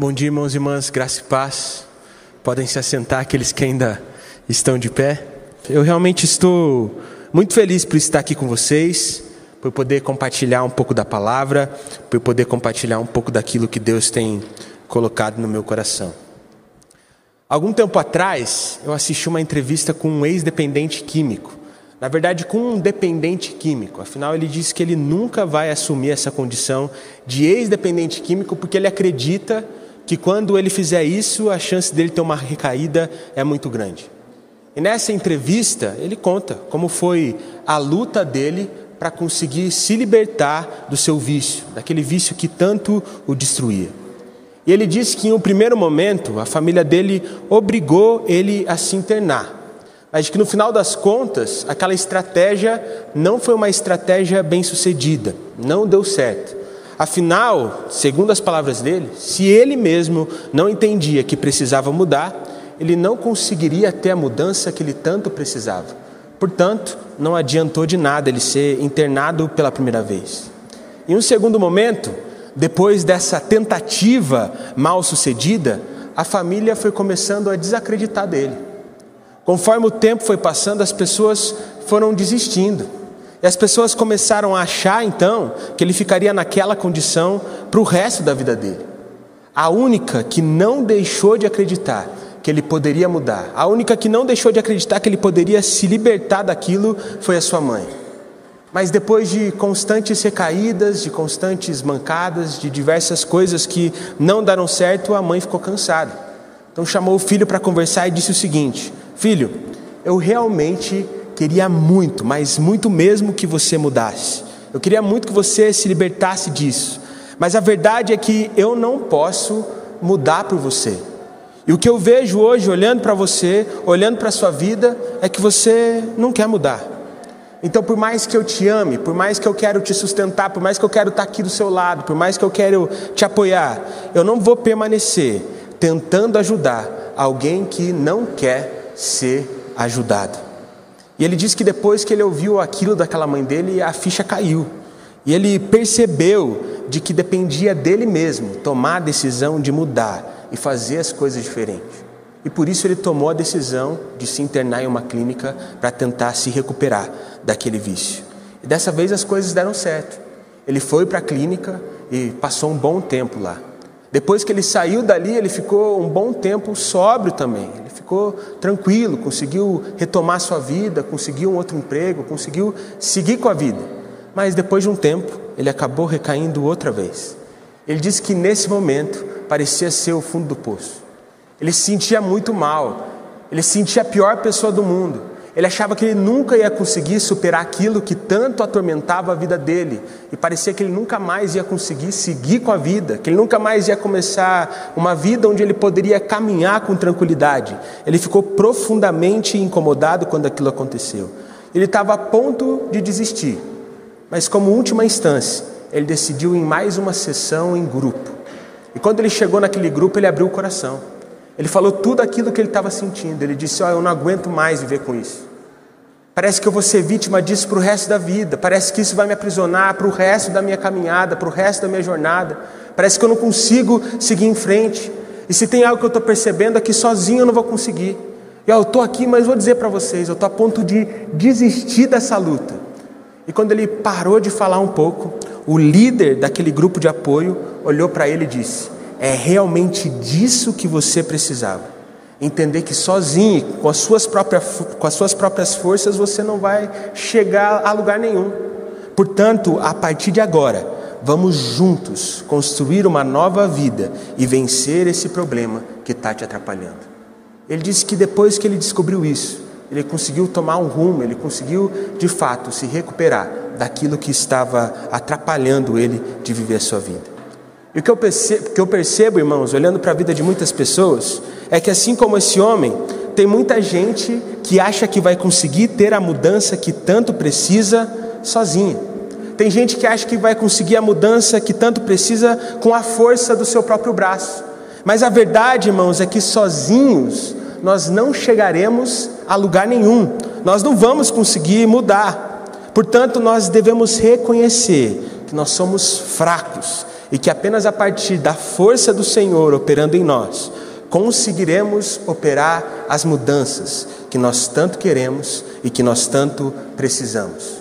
Bom dia, irmãos e irmãs, graça e paz. Podem se assentar aqueles que ainda estão de pé. Eu realmente estou muito feliz por estar aqui com vocês, por poder compartilhar um pouco da palavra, por poder compartilhar um pouco daquilo que Deus tem colocado no meu coração. Algum tempo atrás, eu assisti uma entrevista com um ex-dependente químico. Na verdade, com um dependente químico. Afinal, ele disse que ele nunca vai assumir essa condição de ex-dependente químico porque ele acredita que quando ele fizer isso, a chance dele ter uma recaída é muito grande. E nessa entrevista, ele conta como foi a luta dele para conseguir se libertar do seu vício, daquele vício que tanto o destruía. E ele disse que em um primeiro momento, a família dele obrigou ele a se internar. Mas que no final das contas, aquela estratégia não foi uma estratégia bem sucedida, não deu certo. Afinal, segundo as palavras dele, se ele mesmo não entendia que precisava mudar, ele não conseguiria ter a mudança que ele tanto precisava. Portanto, não adiantou de nada ele ser internado pela primeira vez. Em um segundo momento, depois dessa tentativa mal sucedida, a família foi começando a desacreditar dele. Conforme o tempo foi passando, as pessoas foram desistindo. E as pessoas começaram a achar então que ele ficaria naquela condição para o resto da vida dele. A única que não deixou de acreditar que ele poderia mudar, a única que não deixou de acreditar que ele poderia se libertar daquilo foi a sua mãe. Mas depois de constantes recaídas, de constantes mancadas, de diversas coisas que não deram certo, a mãe ficou cansada. Então chamou o filho para conversar e disse o seguinte: Filho, eu realmente queria muito, mas muito mesmo que você mudasse. Eu queria muito que você se libertasse disso. Mas a verdade é que eu não posso mudar por você. E o que eu vejo hoje, olhando para você, olhando para a sua vida, é que você não quer mudar. Então, por mais que eu te ame, por mais que eu quero te sustentar, por mais que eu quero estar aqui do seu lado, por mais que eu quero te apoiar, eu não vou permanecer tentando ajudar alguém que não quer ser ajudado. E ele disse que depois que ele ouviu aquilo daquela mãe dele, a ficha caiu. E ele percebeu de que dependia dele mesmo tomar a decisão de mudar e fazer as coisas diferentes. E por isso ele tomou a decisão de se internar em uma clínica para tentar se recuperar daquele vício. E dessa vez as coisas deram certo. Ele foi para a clínica e passou um bom tempo lá. Depois que ele saiu dali, ele ficou um bom tempo sóbrio também. Ele ficou tranquilo, conseguiu retomar sua vida, conseguiu um outro emprego, conseguiu seguir com a vida. Mas depois de um tempo, ele acabou recaindo outra vez. Ele disse que nesse momento parecia ser o fundo do poço. Ele se sentia muito mal, ele se sentia a pior pessoa do mundo. Ele achava que ele nunca ia conseguir superar aquilo que tanto atormentava a vida dele, e parecia que ele nunca mais ia conseguir seguir com a vida, que ele nunca mais ia começar uma vida onde ele poderia caminhar com tranquilidade. Ele ficou profundamente incomodado quando aquilo aconteceu. Ele estava a ponto de desistir, mas, como última instância, ele decidiu em mais uma sessão em grupo. E quando ele chegou naquele grupo, ele abriu o coração. Ele falou tudo aquilo que ele estava sentindo. Ele disse: oh, Eu não aguento mais viver com isso. Parece que eu vou ser vítima disso para o resto da vida. Parece que isso vai me aprisionar para o resto da minha caminhada, para o resto da minha jornada. Parece que eu não consigo seguir em frente. E se tem algo que eu estou percebendo é que sozinho eu não vou conseguir. E eu estou aqui, mas vou dizer para vocês: eu estou a ponto de desistir dessa luta. E quando ele parou de falar um pouco, o líder daquele grupo de apoio olhou para ele e disse: é realmente disso que você precisava. Entender que sozinho, com as suas próprias, com as suas próprias forças, você não vai chegar a lugar nenhum. Portanto, a partir de agora, vamos juntos construir uma nova vida e vencer esse problema que está te atrapalhando. Ele disse que depois que ele descobriu isso, ele conseguiu tomar um rumo, ele conseguiu de fato se recuperar daquilo que estava atrapalhando ele de viver a sua vida. E o que eu percebo, que eu percebo irmãos, olhando para a vida de muitas pessoas, é que assim como esse homem, tem muita gente que acha que vai conseguir ter a mudança que tanto precisa sozinha. Tem gente que acha que vai conseguir a mudança que tanto precisa com a força do seu próprio braço. Mas a verdade, irmãos, é que sozinhos nós não chegaremos a lugar nenhum. Nós não vamos conseguir mudar. Portanto, nós devemos reconhecer que nós somos fracos e que apenas a partir da força do Senhor operando em nós, conseguiremos operar as mudanças que nós tanto queremos e que nós tanto precisamos.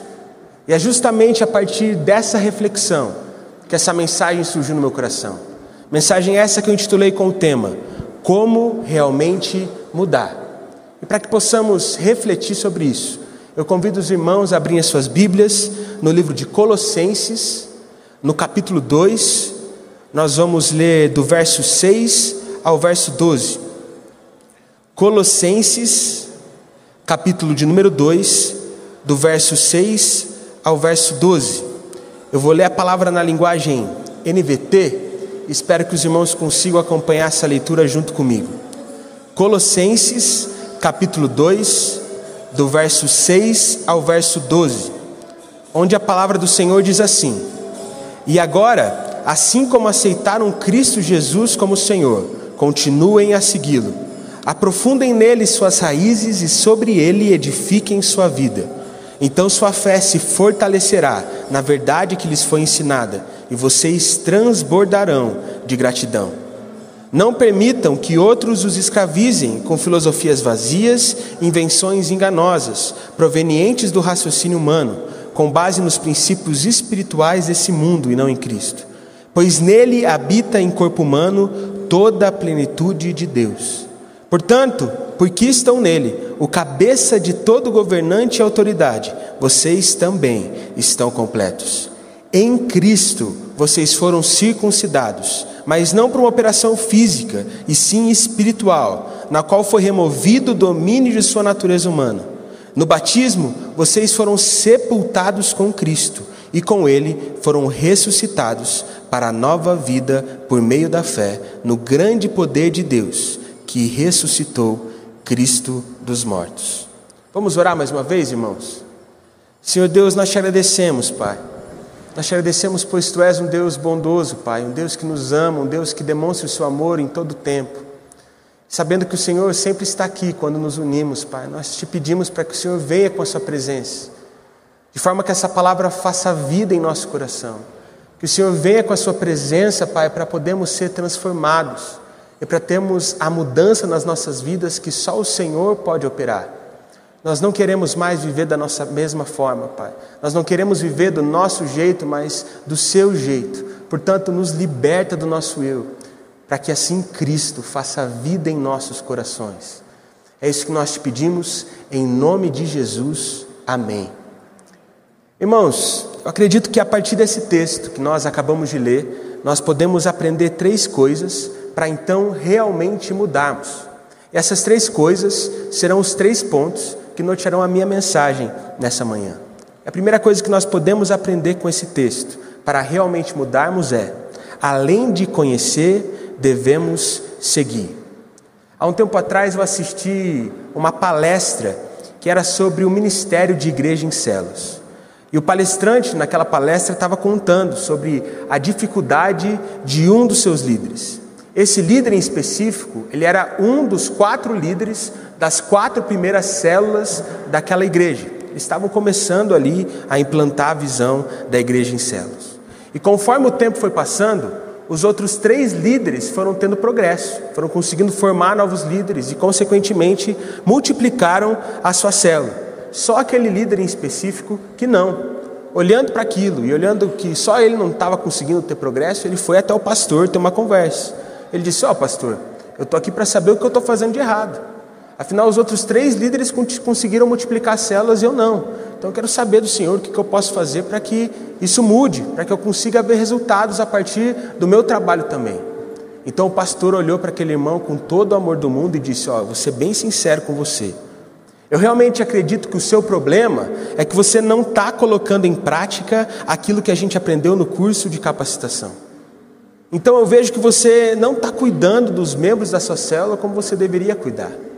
E é justamente a partir dessa reflexão que essa mensagem surgiu no meu coração. Mensagem essa que eu intitulei com o tema Como realmente mudar. E para que possamos refletir sobre isso, eu convido os irmãos a abrirem as suas Bíblias no livro de Colossenses, no capítulo 2, nós vamos ler do verso 6 ao verso 12. Colossenses, capítulo de número 2, do verso 6 ao verso 12. Eu vou ler a palavra na linguagem NVT, espero que os irmãos consigam acompanhar essa leitura junto comigo. Colossenses, capítulo 2, do verso 6 ao verso 12, onde a palavra do Senhor diz assim: E agora, assim como aceitaram Cristo Jesus como Senhor, continuem a segui-lo. Aprofundem nele suas raízes e sobre ele edifiquem sua vida. Então sua fé se fortalecerá na verdade que lhes foi ensinada, e vocês transbordarão de gratidão. Não permitam que outros os escravizem com filosofias vazias, invenções enganosas, provenientes do raciocínio humano, com base nos princípios espirituais desse mundo e não em Cristo. Pois nele habita em corpo humano toda a plenitude de Deus. Portanto, porque estão nele, o cabeça de todo governante e autoridade, vocês também estão completos. Em Cristo vocês foram circuncidados, mas não por uma operação física, e sim espiritual, na qual foi removido o domínio de sua natureza humana. No batismo, vocês foram sepultados com Cristo e com ele foram ressuscitados para a nova vida por meio da fé no grande poder de Deus, que ressuscitou Cristo dos mortos. Vamos orar mais uma vez, irmãos? Senhor Deus, nós te agradecemos, Pai. Nós te agradecemos, pois tu és um Deus bondoso, Pai, um Deus que nos ama, um Deus que demonstra o seu amor em todo o tempo. Sabendo que o Senhor sempre está aqui quando nos unimos, Pai, nós te pedimos para que o Senhor venha com a sua presença, de forma que essa palavra faça vida em nosso coração que o Senhor venha com a Sua presença, Pai, para podermos ser transformados e para termos a mudança nas nossas vidas que só o Senhor pode operar. Nós não queremos mais viver da nossa mesma forma, Pai. Nós não queremos viver do nosso jeito, mas do Seu jeito. Portanto, nos liberta do nosso eu, para que assim Cristo faça vida em nossos corações. É isso que nós te pedimos, em nome de Jesus. Amém. Irmãos, eu acredito que a partir desse texto que nós acabamos de ler, nós podemos aprender três coisas para então realmente mudarmos. E essas três coisas serão os três pontos que nortearão a minha mensagem nessa manhã. A primeira coisa que nós podemos aprender com esse texto para realmente mudarmos é: além de conhecer, devemos seguir. Há um tempo atrás eu assisti uma palestra que era sobre o ministério de igreja em células. E o palestrante, naquela palestra, estava contando sobre a dificuldade de um dos seus líderes. Esse líder em específico, ele era um dos quatro líderes das quatro primeiras células daquela igreja. Eles estavam começando ali a implantar a visão da igreja em células. E conforme o tempo foi passando, os outros três líderes foram tendo progresso, foram conseguindo formar novos líderes e, consequentemente, multiplicaram a sua célula só aquele líder em específico que não. Olhando para aquilo e olhando que só ele não estava conseguindo ter progresso, ele foi até o pastor ter uma conversa. Ele disse: Ó, oh, pastor, eu estou aqui para saber o que eu estou fazendo de errado. Afinal, os outros três líderes conseguiram multiplicar células e eu não. Então, eu quero saber do Senhor o que eu posso fazer para que isso mude, para que eu consiga ver resultados a partir do meu trabalho também. Então, o pastor olhou para aquele irmão com todo o amor do mundo e disse: Ó, oh, vou ser bem sincero com você. Eu realmente acredito que o seu problema é que você não está colocando em prática aquilo que a gente aprendeu no curso de capacitação. Então eu vejo que você não está cuidando dos membros da sua célula como você deveria cuidar.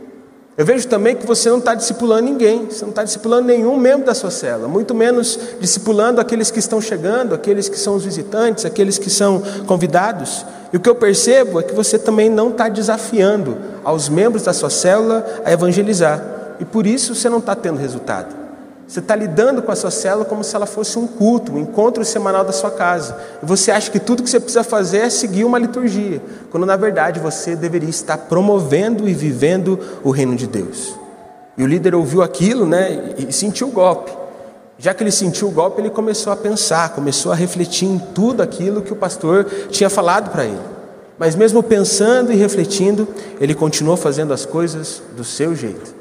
Eu vejo também que você não está discipulando ninguém, você não está discipulando nenhum membro da sua célula, muito menos discipulando aqueles que estão chegando, aqueles que são os visitantes, aqueles que são convidados. E o que eu percebo é que você também não está desafiando aos membros da sua célula a evangelizar e por isso você não está tendo resultado. Você está lidando com a sua célula como se ela fosse um culto, um encontro semanal da sua casa. E você acha que tudo que você precisa fazer é seguir uma liturgia, quando na verdade você deveria estar promovendo e vivendo o reino de Deus. E o líder ouviu aquilo, né, e sentiu o golpe. Já que ele sentiu o golpe, ele começou a pensar, começou a refletir em tudo aquilo que o pastor tinha falado para ele. Mas mesmo pensando e refletindo, ele continuou fazendo as coisas do seu jeito.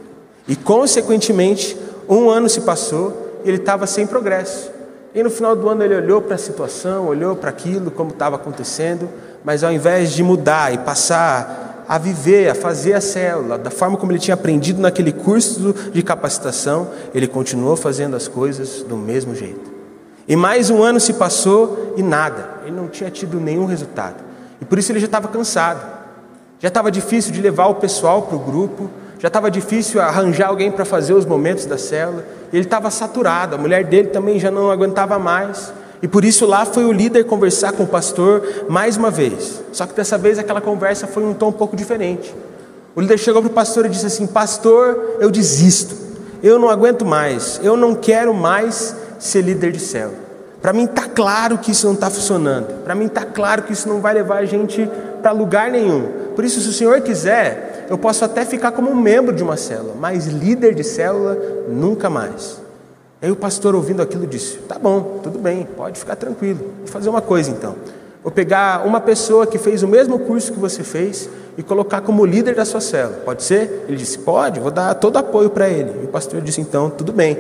E consequentemente, um ano se passou e ele estava sem progresso. E no final do ano ele olhou para a situação, olhou para aquilo, como estava acontecendo, mas ao invés de mudar e passar a viver, a fazer a célula, da forma como ele tinha aprendido naquele curso de capacitação, ele continuou fazendo as coisas do mesmo jeito. E mais um ano se passou e nada, ele não tinha tido nenhum resultado. E por isso ele já estava cansado, já estava difícil de levar o pessoal para o grupo, já estava difícil arranjar alguém para fazer os momentos da célula, ele estava saturado, a mulher dele também já não aguentava mais. E por isso lá foi o líder conversar com o pastor mais uma vez. Só que dessa vez aquela conversa foi um tom um pouco diferente. O líder chegou para o pastor e disse assim: Pastor, eu desisto, eu não aguento mais, eu não quero mais ser líder de célula. Para mim está claro que isso não está funcionando. Para mim está claro que isso não vai levar a gente para lugar nenhum. Por isso, se o Senhor quiser, eu posso até ficar como um membro de uma célula, mas líder de célula, nunca mais. Aí o pastor, ouvindo aquilo, disse: Tá bom, tudo bem, pode ficar tranquilo. Vou fazer uma coisa então. Vou pegar uma pessoa que fez o mesmo curso que você fez e colocar como líder da sua célula. Pode ser? Ele disse: Pode, vou dar todo apoio para ele. E o pastor disse: Então, tudo bem.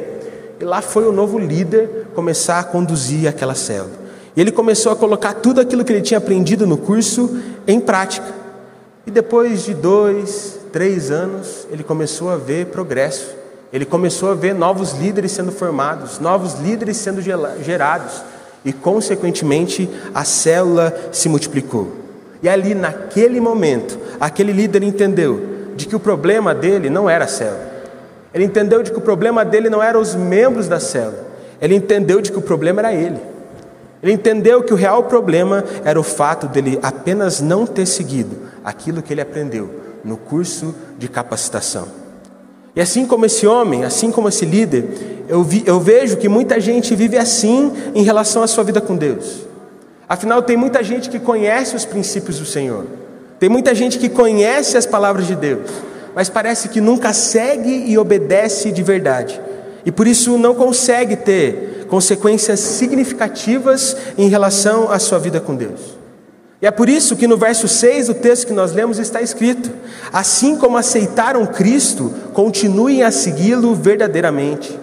E lá foi o novo líder começar a conduzir aquela célula. E ele começou a colocar tudo aquilo que ele tinha aprendido no curso em prática. E depois de dois, três anos, ele começou a ver progresso. Ele começou a ver novos líderes sendo formados, novos líderes sendo gerados. E, consequentemente, a célula se multiplicou. E ali, naquele momento, aquele líder entendeu de que o problema dele não era a célula. Ele entendeu de que o problema dele não eram os membros da célula. Ele entendeu de que o problema era ele. Ele entendeu que o real problema era o fato dele apenas não ter seguido aquilo que ele aprendeu no curso de capacitação. E assim como esse homem, assim como esse líder, eu, vi, eu vejo que muita gente vive assim em relação à sua vida com Deus. Afinal, tem muita gente que conhece os princípios do Senhor, tem muita gente que conhece as palavras de Deus, mas parece que nunca segue e obedece de verdade, e por isso não consegue ter consequências significativas em relação à sua vida com Deus. E é por isso que no verso 6 do texto que nós lemos está escrito: Assim como aceitaram Cristo, continuem a segui-lo verdadeiramente.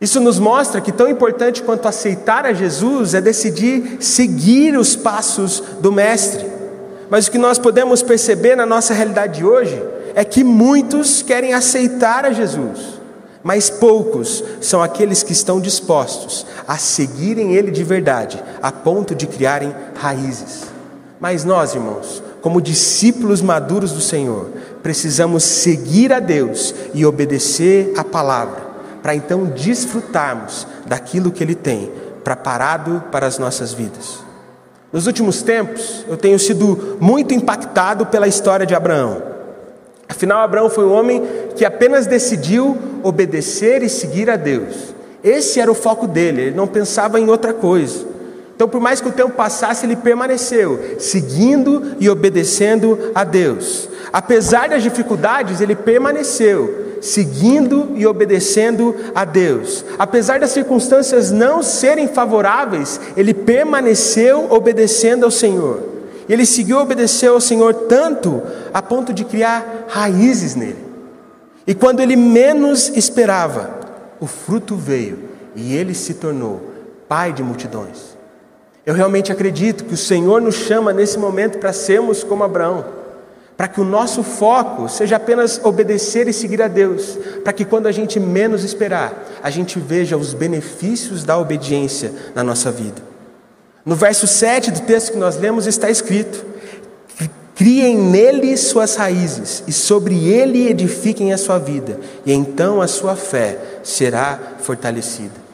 Isso nos mostra que tão importante quanto aceitar a Jesus é decidir seguir os passos do Mestre. Mas o que nós podemos perceber na nossa realidade de hoje é que muitos querem aceitar a Jesus, mas poucos são aqueles que estão dispostos a seguirem Ele de verdade, a ponto de criarem raízes. Mas nós, irmãos, como discípulos maduros do Senhor, precisamos seguir a Deus e obedecer a palavra, para então desfrutarmos daquilo que Ele tem preparado para as nossas vidas. Nos últimos tempos, eu tenho sido muito impactado pela história de Abraão. Afinal, Abraão foi um homem que apenas decidiu obedecer e seguir a Deus. Esse era o foco dele, ele não pensava em outra coisa. Então, por mais que o tempo passasse, ele permaneceu seguindo e obedecendo a Deus. Apesar das dificuldades, ele permaneceu seguindo e obedecendo a Deus. Apesar das circunstâncias não serem favoráveis, ele permaneceu obedecendo ao Senhor. Ele seguiu e obedeceu ao Senhor tanto a ponto de criar raízes nele. E quando ele menos esperava, o fruto veio e ele se tornou pai de multidões. Eu realmente acredito que o Senhor nos chama nesse momento para sermos como Abraão, para que o nosso foco seja apenas obedecer e seguir a Deus, para que quando a gente menos esperar, a gente veja os benefícios da obediência na nossa vida. No verso 7 do texto que nós lemos está escrito: Criem nele suas raízes, e sobre ele edifiquem a sua vida, e então a sua fé será fortalecida.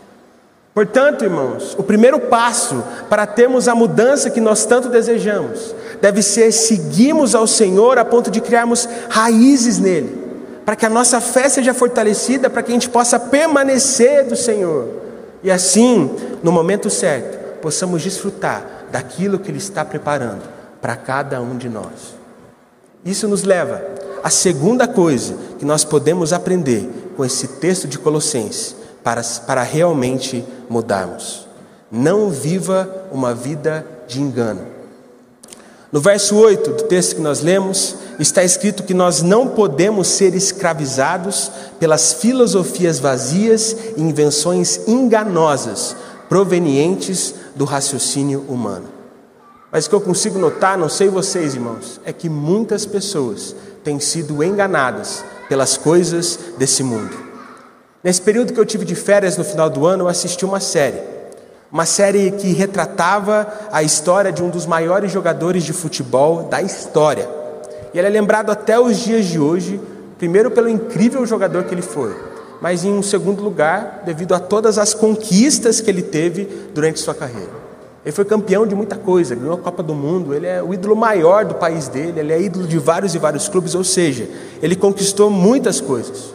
Portanto, irmãos, o primeiro passo para termos a mudança que nós tanto desejamos deve ser seguirmos ao Senhor a ponto de criarmos raízes nele, para que a nossa fé seja fortalecida, para que a gente possa permanecer do Senhor. E assim, no momento certo, possamos desfrutar daquilo que Ele está preparando para cada um de nós. Isso nos leva à segunda coisa que nós podemos aprender com esse texto de Colossenses para, para realmente mudarmos. Não viva uma vida de engano. No verso 8 do texto que nós lemos, está escrito que nós não podemos ser escravizados pelas filosofias vazias e invenções enganosas provenientes do raciocínio humano. Mas o que eu consigo notar, não sei vocês, irmãos, é que muitas pessoas têm sido enganadas pelas coisas desse mundo. Nesse período que eu tive de férias no final do ano, eu assisti uma série uma série que retratava a história de um dos maiores jogadores de futebol da história. E ele é lembrado até os dias de hoje, primeiro pelo incrível jogador que ele foi, mas em um segundo lugar, devido a todas as conquistas que ele teve durante sua carreira. Ele foi campeão de muita coisa, ganhou a Copa do Mundo, ele é o ídolo maior do país dele, ele é ídolo de vários e vários clubes, ou seja, ele conquistou muitas coisas.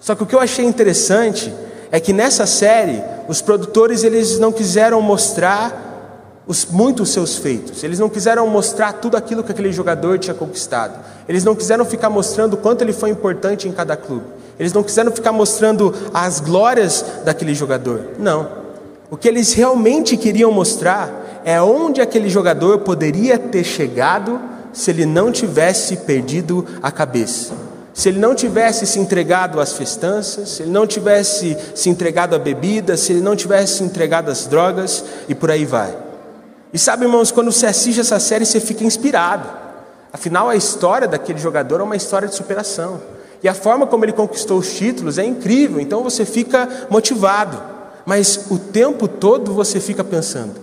Só que o que eu achei interessante é que nessa série os produtores eles não quiseram mostrar os, muito os seus feitos, eles não quiseram mostrar tudo aquilo que aquele jogador tinha conquistado, eles não quiseram ficar mostrando o quanto ele foi importante em cada clube, eles não quiseram ficar mostrando as glórias daquele jogador, não. O que eles realmente queriam mostrar é onde aquele jogador poderia ter chegado se ele não tivesse perdido a cabeça se ele não tivesse se entregado às festanças, se ele não tivesse se entregado à bebida, se ele não tivesse se entregado às drogas e por aí vai. E sabe, irmãos, quando você assiste essa série, você fica inspirado. Afinal, a história daquele jogador é uma história de superação. E a forma como ele conquistou os títulos é incrível, então você fica motivado. Mas o tempo todo você fica pensando: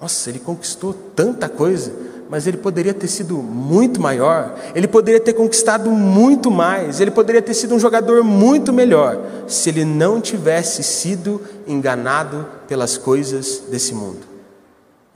nossa, ele conquistou tanta coisa mas ele poderia ter sido muito maior, ele poderia ter conquistado muito mais, ele poderia ter sido um jogador muito melhor, se ele não tivesse sido enganado pelas coisas desse mundo.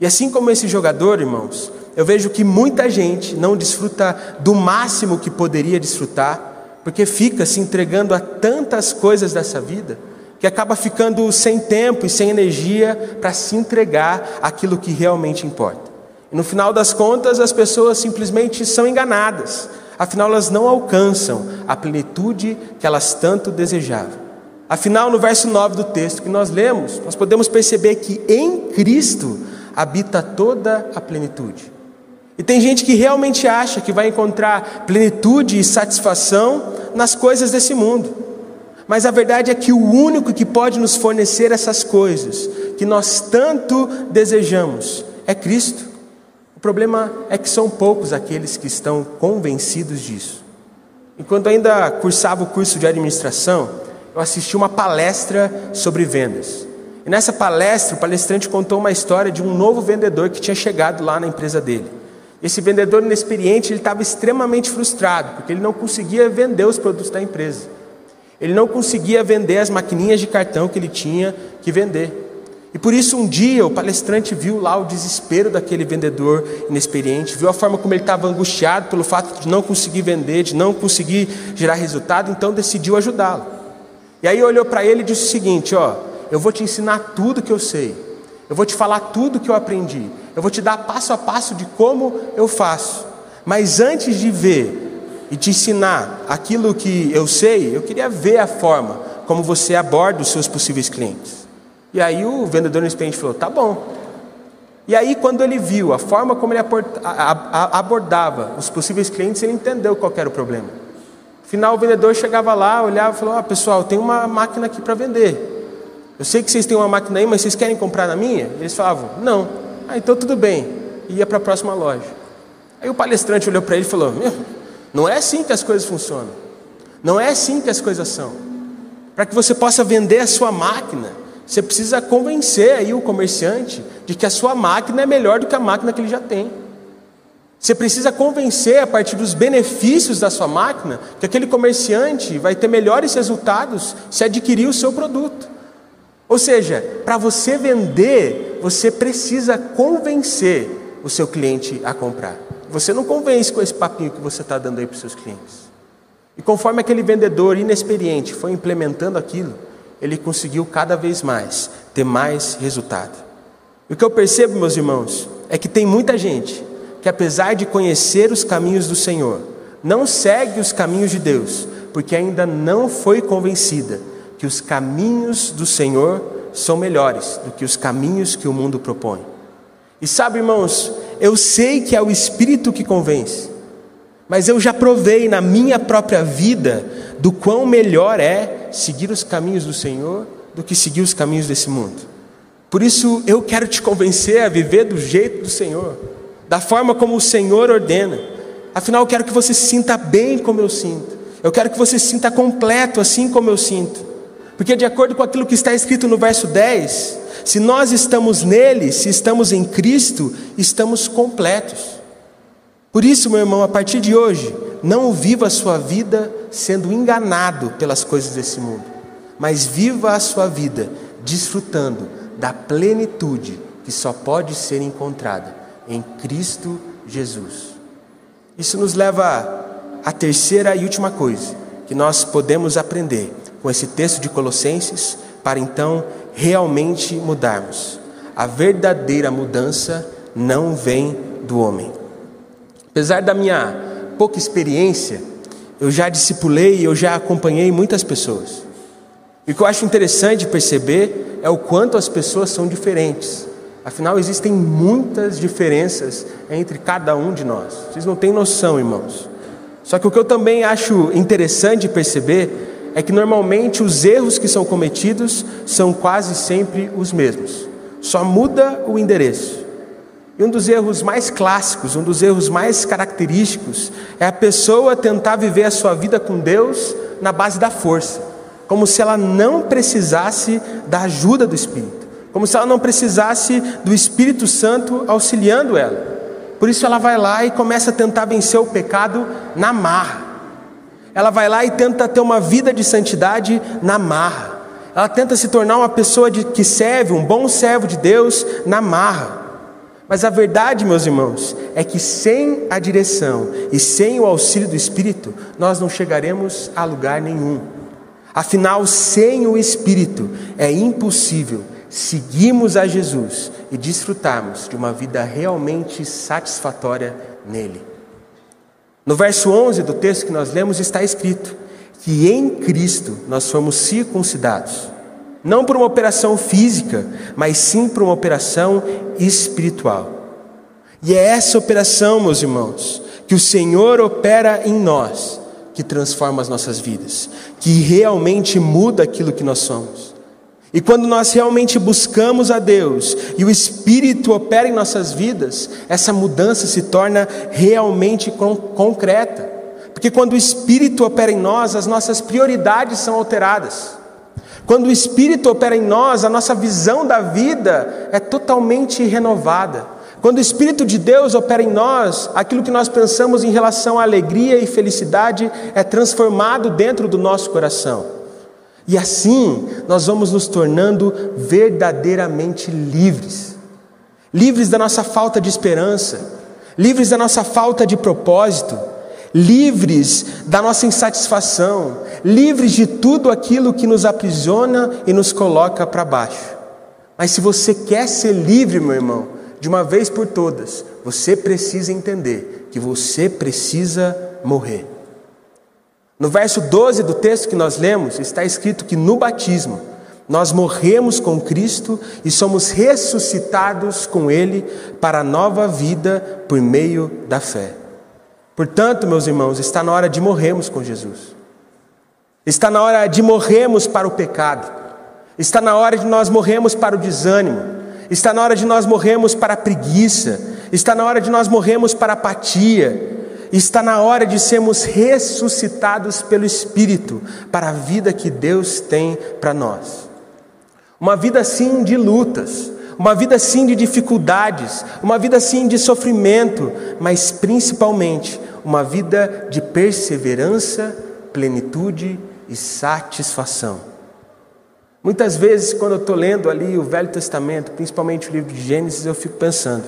E assim como esse jogador, irmãos, eu vejo que muita gente não desfruta do máximo que poderia desfrutar, porque fica se entregando a tantas coisas dessa vida, que acaba ficando sem tempo e sem energia para se entregar àquilo que realmente importa. E no final das contas, as pessoas simplesmente são enganadas, afinal, elas não alcançam a plenitude que elas tanto desejavam. Afinal, no verso 9 do texto que nós lemos, nós podemos perceber que em Cristo habita toda a plenitude. E tem gente que realmente acha que vai encontrar plenitude e satisfação nas coisas desse mundo. Mas a verdade é que o único que pode nos fornecer essas coisas que nós tanto desejamos é Cristo problema é que são poucos aqueles que estão convencidos disso. Enquanto ainda cursava o curso de administração, eu assisti uma palestra sobre vendas. E nessa palestra, o palestrante contou uma história de um novo vendedor que tinha chegado lá na empresa dele. Esse vendedor inexperiente, ele estava extremamente frustrado, porque ele não conseguia vender os produtos da empresa. Ele não conseguia vender as maquininhas de cartão que ele tinha que vender. E por isso um dia o palestrante viu lá o desespero daquele vendedor inexperiente, viu a forma como ele estava angustiado pelo fato de não conseguir vender, de não conseguir gerar resultado, então decidiu ajudá-lo. E aí olhou para ele e disse o seguinte: ó, eu vou te ensinar tudo que eu sei, eu vou te falar tudo que eu aprendi, eu vou te dar passo a passo de como eu faço. Mas antes de ver e te ensinar aquilo que eu sei, eu queria ver a forma como você aborda os seus possíveis clientes. E aí o vendedor inexperiente falou: tá bom. E aí, quando ele viu a forma como ele abordava os possíveis clientes, ele entendeu qual era o problema. Afinal, o vendedor chegava lá, olhava e falou: ah, pessoal, tem uma máquina aqui para vender. Eu sei que vocês têm uma máquina aí, mas vocês querem comprar na minha? Eles falavam: não. Ah, então tudo bem. E ia para a próxima loja. Aí o palestrante olhou para ele e falou: não é assim que as coisas funcionam. Não é assim que as coisas são. Para que você possa vender a sua máquina, você precisa convencer aí o comerciante de que a sua máquina é melhor do que a máquina que ele já tem. Você precisa convencer a partir dos benefícios da sua máquina que aquele comerciante vai ter melhores resultados se adquirir o seu produto. Ou seja, para você vender, você precisa convencer o seu cliente a comprar. Você não convence com esse papinho que você está dando aí para os seus clientes. E conforme aquele vendedor inexperiente foi implementando aquilo, ele conseguiu cada vez mais ter mais resultado. E o que eu percebo, meus irmãos, é que tem muita gente que, apesar de conhecer os caminhos do Senhor, não segue os caminhos de Deus, porque ainda não foi convencida que os caminhos do Senhor são melhores do que os caminhos que o mundo propõe. E sabe, irmãos, eu sei que é o Espírito que convence, mas eu já provei na minha própria vida do quão melhor é seguir os caminhos do Senhor do que seguir os caminhos desse mundo. Por isso eu quero te convencer a viver do jeito do Senhor, da forma como o Senhor ordena. Afinal, eu quero que você se sinta bem como eu sinto. Eu quero que você se sinta completo assim como eu sinto. Porque, de acordo com aquilo que está escrito no verso 10, se nós estamos nele, se estamos em Cristo, estamos completos. Por isso, meu irmão, a partir de hoje, não viva a sua vida sendo enganado pelas coisas desse mundo, mas viva a sua vida desfrutando da plenitude que só pode ser encontrada em Cristo Jesus. Isso nos leva à terceira e última coisa que nós podemos aprender com esse texto de Colossenses para então realmente mudarmos. A verdadeira mudança não vem do homem. Apesar da minha pouca experiência, eu já discipulei eu já acompanhei muitas pessoas. E o que eu acho interessante perceber é o quanto as pessoas são diferentes. Afinal, existem muitas diferenças entre cada um de nós. Vocês não têm noção, irmãos. Só que o que eu também acho interessante perceber é que normalmente os erros que são cometidos são quase sempre os mesmos. Só muda o endereço. E um dos erros mais clássicos, um dos erros mais característicos, é a pessoa tentar viver a sua vida com Deus na base da força como se ela não precisasse da ajuda do Espírito, como se ela não precisasse do Espírito Santo auxiliando ela. Por isso ela vai lá e começa a tentar vencer o pecado na marra. Ela vai lá e tenta ter uma vida de santidade na marra. Ela tenta se tornar uma pessoa de, que serve, um bom servo de Deus na marra. Mas a verdade, meus irmãos, é que sem a direção e sem o auxílio do Espírito, nós não chegaremos a lugar nenhum. Afinal, sem o Espírito é impossível seguirmos a Jesus e desfrutarmos de uma vida realmente satisfatória nele. No verso 11 do texto que nós lemos está escrito que em Cristo nós fomos circuncidados, não por uma operação física, mas sim por uma operação espiritual. E é essa operação, meus irmãos, que o Senhor opera em nós que transforma as nossas vidas, que realmente muda aquilo que nós somos. E quando nós realmente buscamos a Deus e o Espírito opera em nossas vidas, essa mudança se torna realmente concreta. Porque quando o Espírito opera em nós, as nossas prioridades são alteradas. Quando o Espírito opera em nós, a nossa visão da vida é totalmente renovada. Quando o Espírito de Deus opera em nós, aquilo que nós pensamos em relação à alegria e felicidade é transformado dentro do nosso coração. E assim nós vamos nos tornando verdadeiramente livres livres da nossa falta de esperança, livres da nossa falta de propósito, livres da nossa insatisfação, livres de tudo aquilo que nos aprisiona e nos coloca para baixo. Mas se você quer ser livre, meu irmão, de uma vez por todas, você precisa entender que você precisa morrer. No verso 12 do texto que nós lemos, está escrito que no batismo nós morremos com Cristo e somos ressuscitados com Ele para a nova vida por meio da fé. Portanto, meus irmãos, está na hora de morrermos com Jesus. Está na hora de morrermos para o pecado. Está na hora de nós morrermos para o desânimo. Está na hora de nós morrermos para a preguiça, está na hora de nós morrermos para a apatia, está na hora de sermos ressuscitados pelo Espírito para a vida que Deus tem para nós. Uma vida assim de lutas, uma vida assim de dificuldades, uma vida assim de sofrimento, mas principalmente uma vida de perseverança, plenitude e satisfação. Muitas vezes, quando eu estou lendo ali o Velho Testamento, principalmente o livro de Gênesis, eu fico pensando,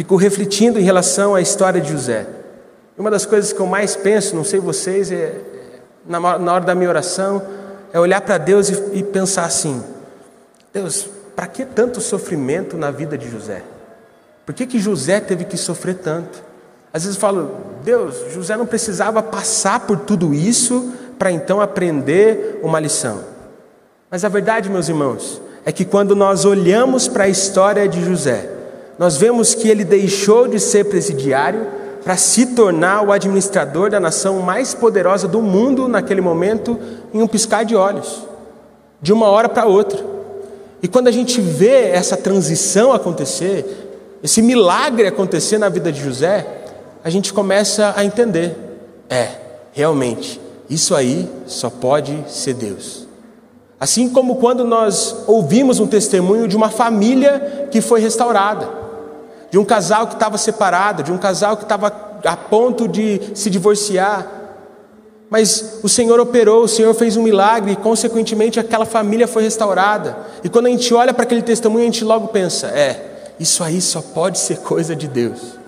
fico refletindo em relação à história de José. Uma das coisas que eu mais penso, não sei vocês, é na, na hora da minha oração, é olhar para Deus e, e pensar assim: Deus, para que tanto sofrimento na vida de José? Por que, que José teve que sofrer tanto? Às vezes eu falo, Deus, José não precisava passar por tudo isso para então aprender uma lição. Mas a verdade, meus irmãos, é que quando nós olhamos para a história de José, nós vemos que ele deixou de ser presidiário para se tornar o administrador da nação mais poderosa do mundo naquele momento, em um piscar de olhos, de uma hora para outra. E quando a gente vê essa transição acontecer, esse milagre acontecer na vida de José, a gente começa a entender: é, realmente, isso aí só pode ser Deus. Assim como quando nós ouvimos um testemunho de uma família que foi restaurada de um casal que estava separado, de um casal que estava a ponto de se divorciar. Mas o Senhor operou, o Senhor fez um milagre e, consequentemente, aquela família foi restaurada. E quando a gente olha para aquele testemunho, a gente logo pensa: é, isso aí só pode ser coisa de Deus.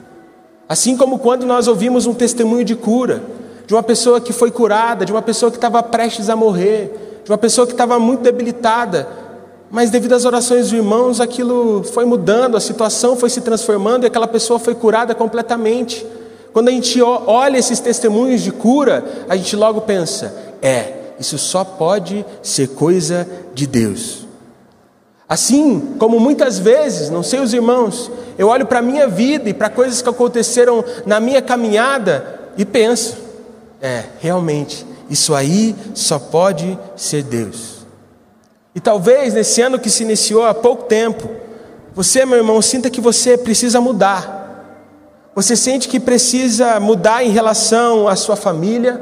Assim como quando nós ouvimos um testemunho de cura, de uma pessoa que foi curada, de uma pessoa que estava prestes a morrer, de uma pessoa que estava muito debilitada, mas devido às orações dos irmãos, aquilo foi mudando, a situação foi se transformando e aquela pessoa foi curada completamente. Quando a gente olha esses testemunhos de cura, a gente logo pensa: é, isso só pode ser coisa de Deus. Assim como muitas vezes, não sei os irmãos, eu olho para a minha vida e para coisas que aconteceram na minha caminhada e penso: é, realmente, isso aí só pode ser Deus. E talvez nesse ano que se iniciou há pouco tempo, você, meu irmão, sinta que você precisa mudar. Você sente que precisa mudar em relação à sua família.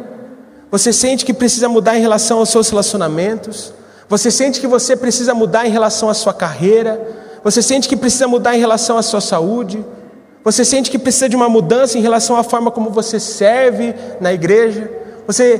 Você sente que precisa mudar em relação aos seus relacionamentos. Você sente que você precisa mudar em relação à sua carreira. Você sente que precisa mudar em relação à sua saúde. Você sente que precisa de uma mudança em relação à forma como você serve na igreja. Você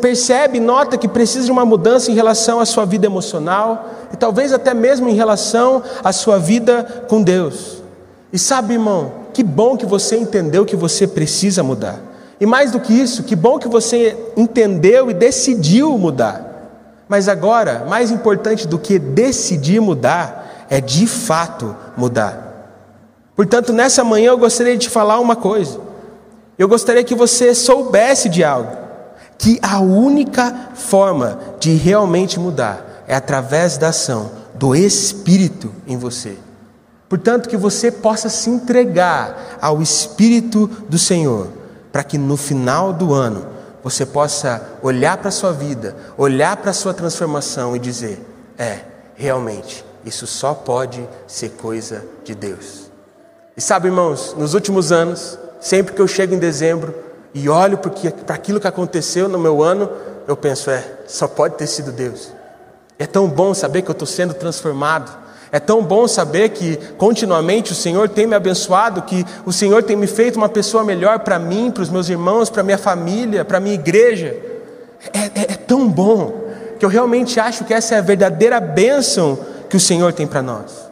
percebe, nota que precisa de uma mudança em relação à sua vida emocional e talvez até mesmo em relação à sua vida com Deus. E sabe, irmão, que bom que você entendeu que você precisa mudar. E mais do que isso, que bom que você entendeu e decidiu mudar. Mas agora, mais importante do que decidir mudar, é de fato mudar. Portanto, nessa manhã eu gostaria de te falar uma coisa. Eu gostaria que você soubesse de algo que a única forma de realmente mudar é através da ação do Espírito em você. Portanto, que você possa se entregar ao Espírito do Senhor, para que no final do ano você possa olhar para a sua vida, olhar para a sua transformação e dizer: é, realmente, isso só pode ser coisa de Deus. E sabe, irmãos, nos últimos anos, sempre que eu chego em dezembro, e olho para aquilo que aconteceu no meu ano, eu penso, é, só pode ter sido Deus. É tão bom saber que eu estou sendo transformado. É tão bom saber que continuamente o Senhor tem me abençoado, que o Senhor tem me feito uma pessoa melhor para mim, para os meus irmãos, para minha família, para minha igreja. É, é, é tão bom que eu realmente acho que essa é a verdadeira bênção que o Senhor tem para nós.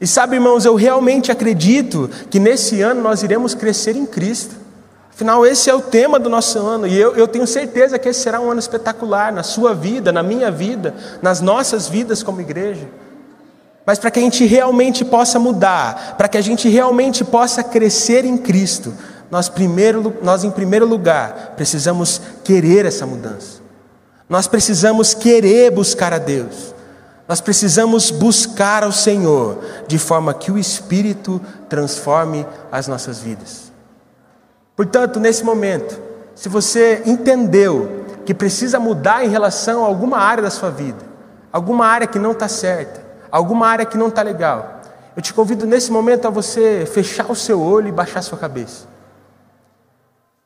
E sabe, irmãos, eu realmente acredito que nesse ano nós iremos crescer em Cristo. Afinal, esse é o tema do nosso ano, e eu, eu tenho certeza que esse será um ano espetacular na sua vida, na minha vida, nas nossas vidas como igreja. Mas para que a gente realmente possa mudar, para que a gente realmente possa crescer em Cristo, nós, primeiro, nós em primeiro lugar precisamos querer essa mudança. Nós precisamos querer buscar a Deus. Nós precisamos buscar ao Senhor de forma que o Espírito transforme as nossas vidas. Portanto, nesse momento, se você entendeu que precisa mudar em relação a alguma área da sua vida, alguma área que não está certa, alguma área que não está legal, eu te convido nesse momento a você fechar o seu olho e baixar a sua cabeça.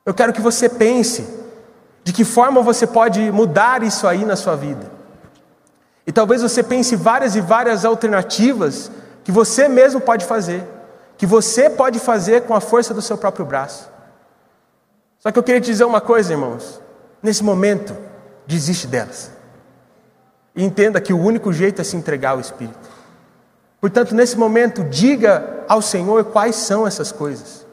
Eu quero que você pense de que forma você pode mudar isso aí na sua vida. E talvez você pense várias e várias alternativas que você mesmo pode fazer, que você pode fazer com a força do seu próprio braço. Só que eu queria te dizer uma coisa, irmãos. Nesse momento, desiste delas. E entenda que o único jeito é se entregar ao Espírito. Portanto, nesse momento, diga ao Senhor quais são essas coisas.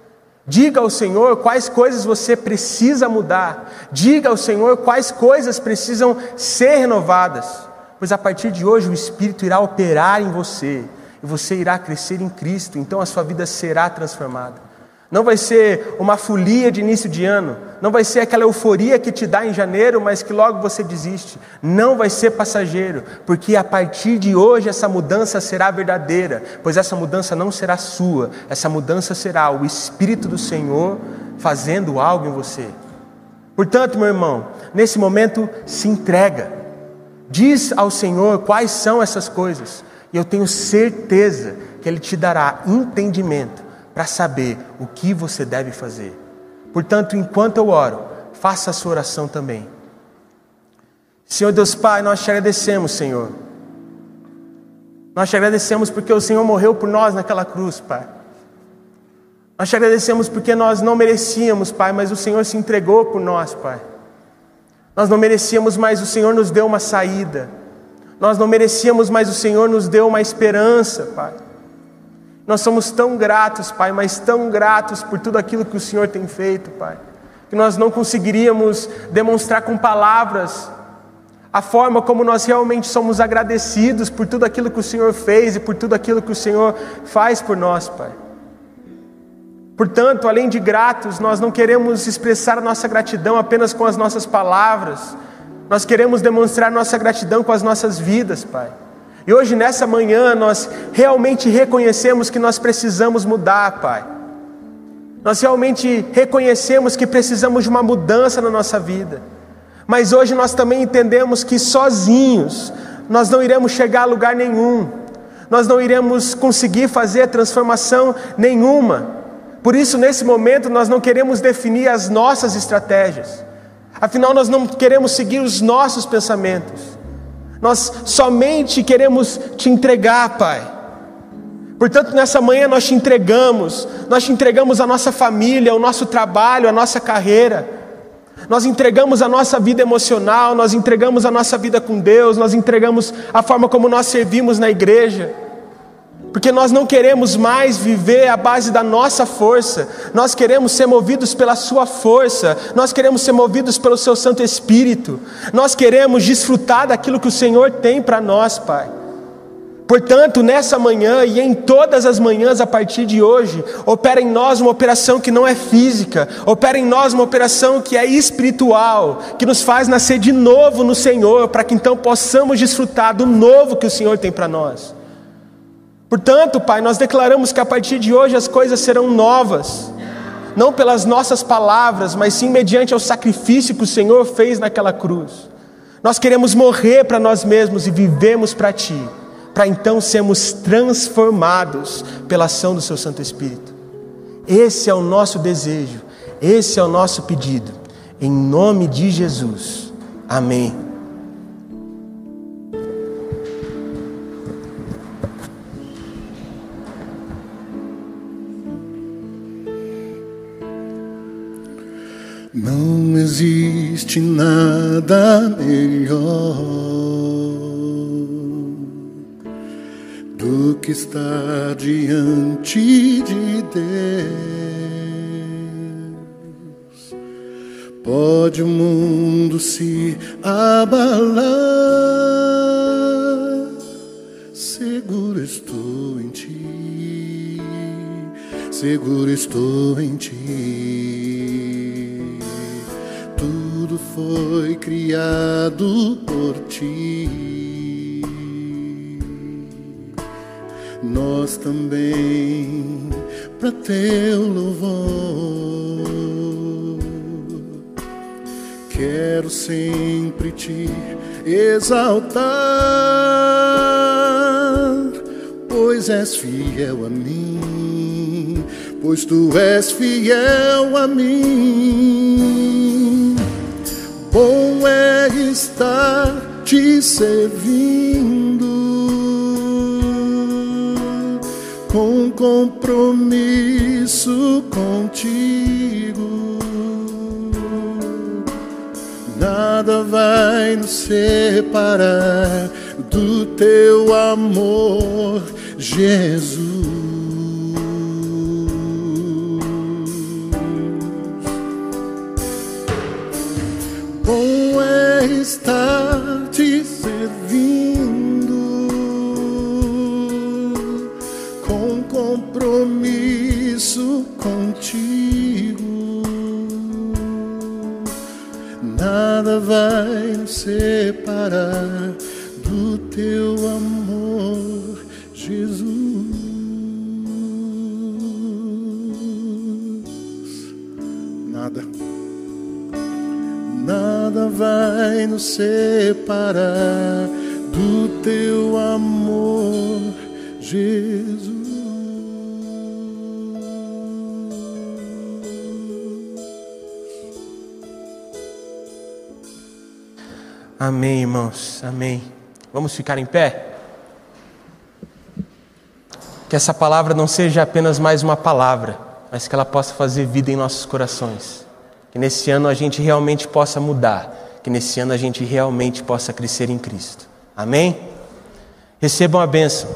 Diga ao Senhor quais coisas você precisa mudar. Diga ao Senhor quais coisas precisam ser renovadas. Pois a partir de hoje o Espírito irá operar em você e você irá crescer em Cristo, então a sua vida será transformada. Não vai ser uma folia de início de ano, não vai ser aquela euforia que te dá em janeiro, mas que logo você desiste. Não vai ser passageiro, porque a partir de hoje essa mudança será verdadeira, pois essa mudança não será sua, essa mudança será o Espírito do Senhor fazendo algo em você. Portanto, meu irmão, nesse momento se entrega, diz ao Senhor quais são essas coisas, e eu tenho certeza que Ele te dará entendimento para saber o que você deve fazer. Portanto, enquanto eu oro, faça a sua oração também. Senhor Deus Pai, nós te agradecemos, Senhor. Nós te agradecemos porque o Senhor morreu por nós naquela cruz, Pai. Nós te agradecemos porque nós não merecíamos, Pai, mas o Senhor se entregou por nós, Pai. Nós não merecíamos, mas o Senhor nos deu uma saída. Nós não merecíamos, mas o Senhor nos deu uma esperança, Pai. Nós somos tão gratos, Pai, mas tão gratos por tudo aquilo que o Senhor tem feito, Pai, que nós não conseguiríamos demonstrar com palavras a forma como nós realmente somos agradecidos por tudo aquilo que o Senhor fez e por tudo aquilo que o Senhor faz por nós, Pai. Portanto, além de gratos, nós não queremos expressar a nossa gratidão apenas com as nossas palavras, nós queremos demonstrar nossa gratidão com as nossas vidas, Pai. E hoje, nessa manhã, nós realmente reconhecemos que nós precisamos mudar, Pai. Nós realmente reconhecemos que precisamos de uma mudança na nossa vida. Mas hoje nós também entendemos que sozinhos nós não iremos chegar a lugar nenhum. Nós não iremos conseguir fazer transformação nenhuma. Por isso, nesse momento, nós não queremos definir as nossas estratégias. Afinal, nós não queremos seguir os nossos pensamentos. Nós somente queremos te entregar, Pai. Portanto, nessa manhã nós te entregamos, nós te entregamos a nossa família, o nosso trabalho, a nossa carreira. Nós entregamos a nossa vida emocional, nós entregamos a nossa vida com Deus, nós entregamos a forma como nós servimos na igreja porque nós não queremos mais viver à base da nossa força, nós queremos ser movidos pela Sua força, nós queremos ser movidos pelo Seu Santo Espírito, nós queremos desfrutar daquilo que o Senhor tem para nós, Pai. Portanto, nessa manhã e em todas as manhãs a partir de hoje, opera em nós uma operação que não é física, opera em nós uma operação que é espiritual, que nos faz nascer de novo no Senhor, para que então possamos desfrutar do novo que o Senhor tem para nós. Portanto, Pai, nós declaramos que a partir de hoje as coisas serão novas, não pelas nossas palavras, mas sim mediante o sacrifício que o Senhor fez naquela cruz. Nós queremos morrer para nós mesmos e vivemos para Ti, para então sermos transformados pela ação do Seu Santo Espírito. Esse é o nosso desejo, esse é o nosso pedido, em nome de Jesus. Amém. Existe nada melhor do que estar diante de Deus. Pode o mundo se abalar, seguro estou em ti, seguro estou em ti foi criado por ti. Nós também, para teu louvor, quero sempre te exaltar, pois és fiel a mim, pois tu és fiel a mim Bom é estar te servindo com compromisso contigo. Nada vai nos separar do teu amor, Jesus. Estar te servindo com compromisso contigo. Nada vai separar do teu amor, Jesus. Nada, nada vai nos separar do teu amor, Jesus. Amém, irmãos. Amém. Vamos ficar em pé? Que essa palavra não seja apenas mais uma palavra, mas que ela possa fazer vida em nossos corações. Que nesse ano a gente realmente possa mudar. Que nesse ano a gente realmente possa crescer em Cristo. Amém? Recebam a bênção.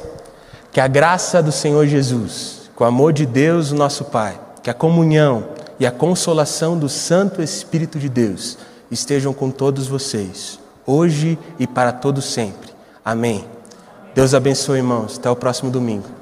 Que a graça do Senhor Jesus, que o amor de Deus, o nosso Pai, que a comunhão e a consolação do Santo Espírito de Deus estejam com todos vocês hoje e para todo sempre. Amém. Deus abençoe, irmãos. Até o próximo domingo.